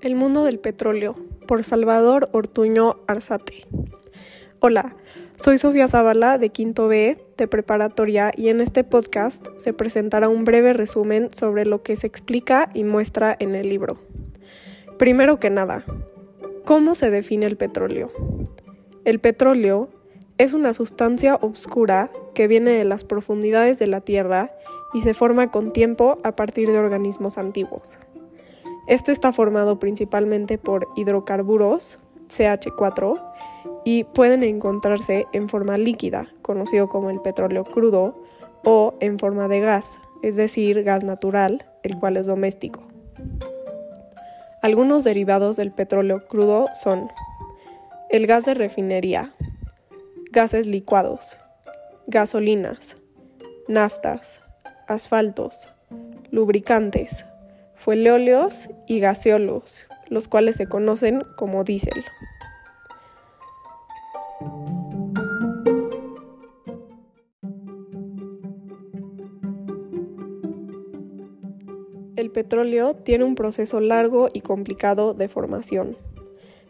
El mundo del petróleo, por Salvador Ortuño Arzate. Hola, soy Sofía Zavala de Quinto B de Preparatoria y en este podcast se presentará un breve resumen sobre lo que se explica y muestra en el libro. Primero que nada, ¿cómo se define el petróleo? El petróleo es una sustancia oscura que viene de las profundidades de la Tierra y se forma con tiempo a partir de organismos antiguos. Este está formado principalmente por hidrocarburos, CH4, y pueden encontrarse en forma líquida, conocido como el petróleo crudo, o en forma de gas, es decir, gas natural, el cual es doméstico. Algunos derivados del petróleo crudo son el gas de refinería, gases licuados, gasolinas, naftas, asfaltos, lubricantes, fueléoleos y gaseolos, los cuales se conocen como diésel. El petróleo tiene un proceso largo y complicado de formación.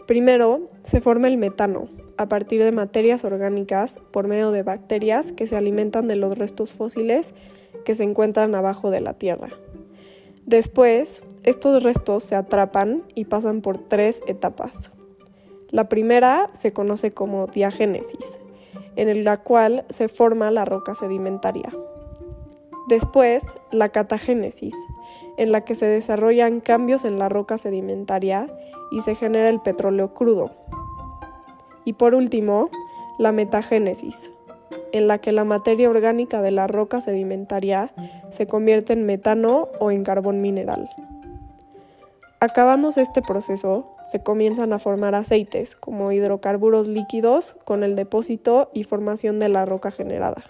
Primero, se forma el metano, a partir de materias orgánicas por medio de bacterias que se alimentan de los restos fósiles que se encuentran abajo de la Tierra. Después, estos restos se atrapan y pasan por tres etapas. La primera se conoce como diagénesis, en la cual se forma la roca sedimentaria. Después, la catagénesis, en la que se desarrollan cambios en la roca sedimentaria y se genera el petróleo crudo. Y por último, la metagénesis, en la que la materia orgánica de la roca sedimentaria se convierte en metano o en carbón mineral. Acabándose este proceso, se comienzan a formar aceites como hidrocarburos líquidos con el depósito y formación de la roca generada.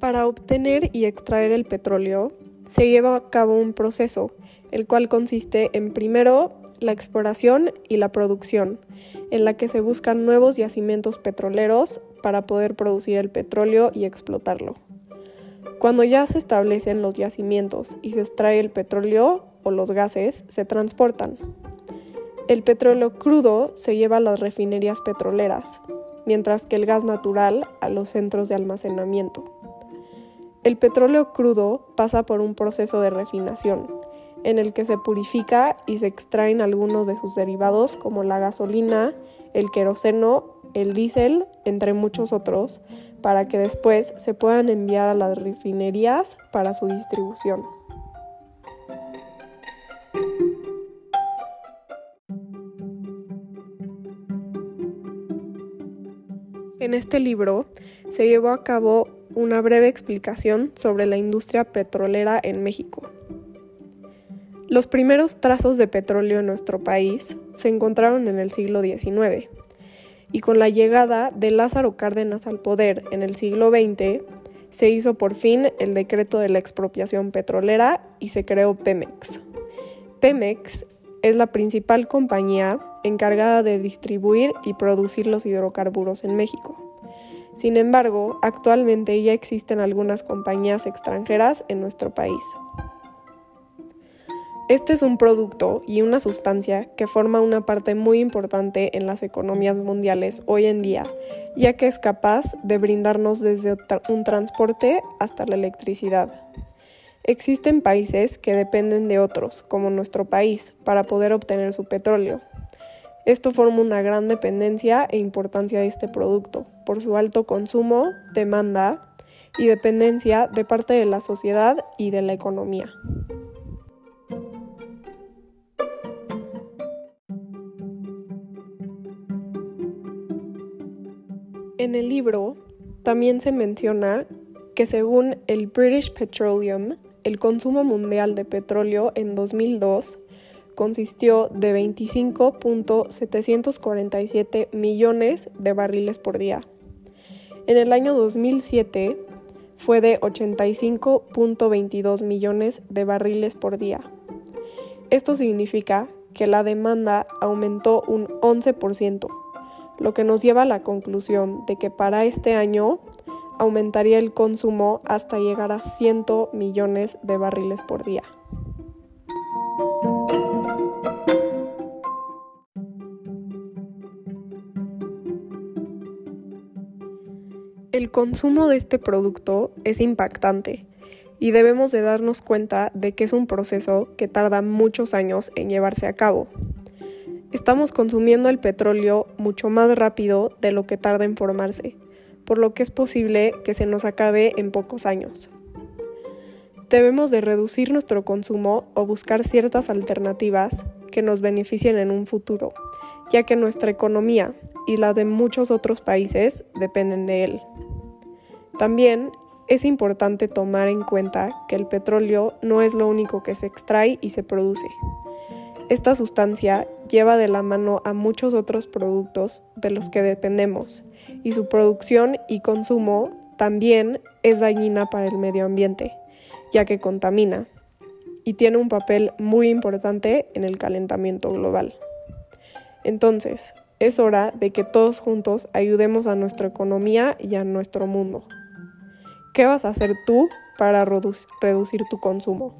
Para obtener y extraer el petróleo, se lleva a cabo un proceso, el cual consiste en primero la exploración y la producción, en la que se buscan nuevos yacimientos petroleros para poder producir el petróleo y explotarlo. Cuando ya se establecen los yacimientos y se extrae el petróleo o los gases, se transportan. El petróleo crudo se lleva a las refinerías petroleras, mientras que el gas natural a los centros de almacenamiento. El petróleo crudo pasa por un proceso de refinación, en el que se purifica y se extraen algunos de sus derivados como la gasolina, el queroseno, el diésel, entre muchos otros, para que después se puedan enviar a las refinerías para su distribución. En este libro se llevó a cabo una breve explicación sobre la industria petrolera en México. Los primeros trazos de petróleo en nuestro país se encontraron en el siglo XIX y con la llegada de Lázaro Cárdenas al poder en el siglo XX se hizo por fin el decreto de la expropiación petrolera y se creó Pemex. Pemex es la principal compañía encargada de distribuir y producir los hidrocarburos en México. Sin embargo, actualmente ya existen algunas compañías extranjeras en nuestro país. Este es un producto y una sustancia que forma una parte muy importante en las economías mundiales hoy en día, ya que es capaz de brindarnos desde un transporte hasta la electricidad. Existen países que dependen de otros, como nuestro país, para poder obtener su petróleo. Esto forma una gran dependencia e importancia de este producto, por su alto consumo, demanda y dependencia de parte de la sociedad y de la economía. En el libro también se menciona que según el British Petroleum, el consumo mundial de petróleo en 2002 consistió de 25.747 millones de barriles por día. En el año 2007 fue de 85.22 millones de barriles por día. Esto significa que la demanda aumentó un 11%, lo que nos lleva a la conclusión de que para este año aumentaría el consumo hasta llegar a 100 millones de barriles por día. El consumo de este producto es impactante y debemos de darnos cuenta de que es un proceso que tarda muchos años en llevarse a cabo. Estamos consumiendo el petróleo mucho más rápido de lo que tarda en formarse, por lo que es posible que se nos acabe en pocos años. Debemos de reducir nuestro consumo o buscar ciertas alternativas que nos beneficien en un futuro, ya que nuestra economía y la de muchos otros países dependen de él. También es importante tomar en cuenta que el petróleo no es lo único que se extrae y se produce. Esta sustancia lleva de la mano a muchos otros productos de los que dependemos y su producción y consumo también es dañina para el medio ambiente, ya que contamina y tiene un papel muy importante en el calentamiento global. Entonces, es hora de que todos juntos ayudemos a nuestra economía y a nuestro mundo. ¿Qué vas a hacer tú para reducir tu consumo?